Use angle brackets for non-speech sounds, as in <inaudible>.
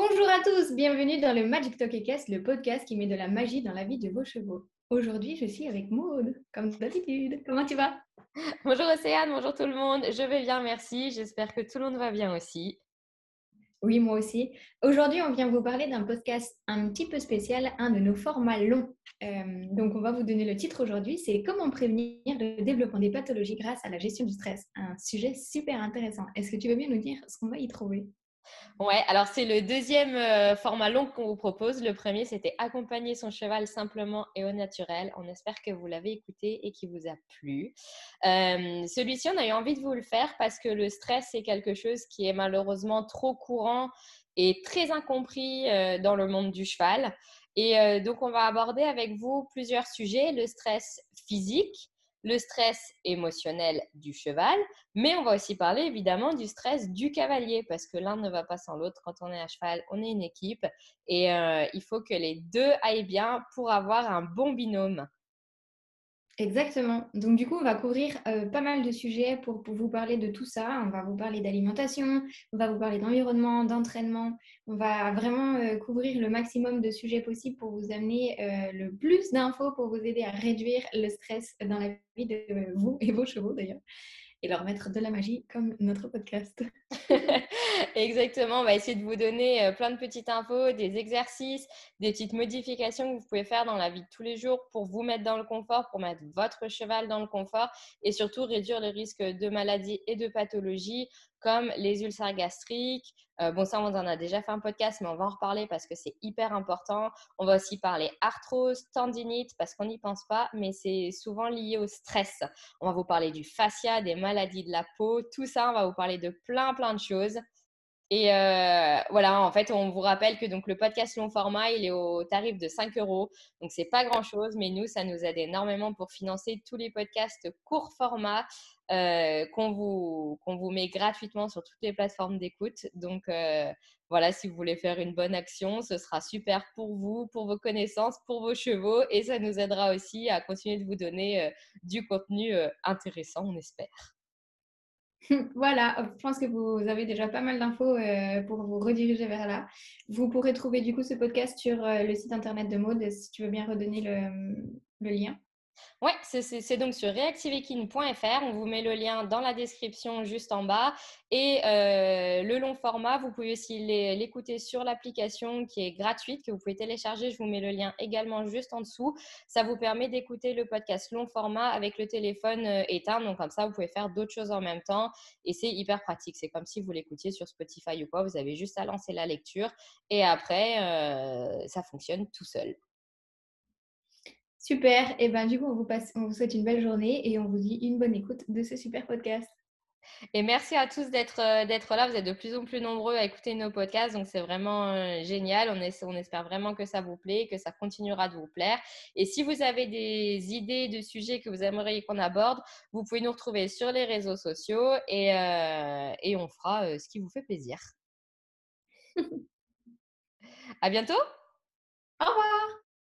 Bonjour à tous, bienvenue dans le Magic Talk Cast, le podcast qui met de la magie dans la vie de vos chevaux. Aujourd'hui, je suis avec Maude, comme d'habitude. Comment tu vas? Bonjour Océane, bonjour tout le monde. Je vais bien, merci. J'espère que tout le monde va bien aussi. Oui, moi aussi. Aujourd'hui, on vient vous parler d'un podcast un petit peu spécial, un de nos formats longs. Euh, donc, on va vous donner le titre aujourd'hui, c'est Comment prévenir le développement des pathologies grâce à la gestion du stress. Un sujet super intéressant. Est-ce que tu veux bien nous dire ce qu'on va y trouver? Ouais, alors c'est le deuxième euh, format long qu'on vous propose. Le premier, c'était accompagner son cheval simplement et au naturel. On espère que vous l'avez écouté et qu'il vous a plu. Euh, celui-ci, on a eu envie de vous le faire parce que le stress, c'est quelque chose qui est malheureusement trop courant et très incompris euh, dans le monde du cheval. Et donc, on va aborder avec vous plusieurs sujets. Le stress physique, le stress émotionnel du cheval, mais on va aussi parler évidemment du stress du cavalier parce que l'un ne va pas sans l'autre. Quand on est à cheval, on est une équipe et euh, il faut que les deux aillent bien pour avoir un bon binôme. Exactement. Donc du coup, on va couvrir euh, pas mal de sujets pour, vous parler de tout ça. On va vous parler d'alimentation, on va vous parler d'environnement, d'entraînement. On va vraiment euh, couvrir le maximum de sujets possibles pour vous amener euh, le plus d'infos pour vous aider à réduire le stress dans la vie de vous et vos chevaux d'ailleurs et leur mettre de la magie comme notre podcast. <laughs> <laughs> Exactement, on va essayer de vous donner euh, plein de petites infos, des exercices, des petites modifications que vous pouvez faire dans la vie de tous les jours pour vous mettre dans le confort, pour mettre votre cheval dans le confort et surtout réduire le risque de maladies et de pathologies comme les ulcères gastriques. Euh, bon, ça, on en a déjà fait un podcast, mais on va en reparler parce que c'est hyper important. On va aussi parler arthrose, tendinite, parce qu'on n'y pense pas, mais c'est souvent lié au stress. On va vous parler du fascia, des maladies de la peau, tout ça, on va vous parler de plein, plein de choses. Et euh, voilà, en fait, on vous rappelle que donc le podcast long format, il est au tarif de 5 euros. Donc, c'est pas grand chose, mais nous, ça nous aide énormément pour financer tous les podcasts court format euh, qu'on vous, met gratuitement sur toutes les plateformes d'écoute. Donc, euh, voilà, si vous voulez faire une bonne action, ce sera super pour vous, pour vos connaissances, pour vos chevaux. Et ça nous aidera aussi à continuer de vous donner du contenu intéressant, on espère. <laughs> voilà, je pense que vous avez déjà pas mal d'infos euh, pour vous rediriger vers là. Vous pourrez trouver du coup ce podcast sur euh, le site internet de Maude si tu veux bien redonner le lien. Ouais, c'est donc sur reactivekin.fr. On vous met le lien dans la description juste en bas. Et euh, le long format, vous pouvez aussi l'écouter sur l'application qui est gratuite, que vous pouvez télécharger. Je vous mets le lien également juste en dessous. Ça vous permet d'écouter le podcast long format avec le téléphone euh, éteint. Donc comme ça, vous pouvez faire d'autres choses en même temps. Et c'est hyper pratique. C'est comme si vous l'écoutiez sur Spotify ou quoi. Vous avez juste à lancer la lecture. Et après, euh, ça fonctionne tout seul. Super. Et ben du coup, on vous, passe, on vous souhaite une belle journée et on vous dit une bonne écoute de ce super podcast. Et merci à tous d'être euh, là. Vous êtes de plus en plus nombreux à écouter nos podcasts, donc c'est vraiment euh, génial. On, on espère vraiment que ça vous plaît, que ça continuera de vous plaire. Et si vous avez des idées de sujets que vous aimeriez qu'on aborde, vous pouvez nous retrouver sur les réseaux sociaux et, euh, et on fera ce qui vous fait plaisir. <laughs> à bientôt. Au revoir.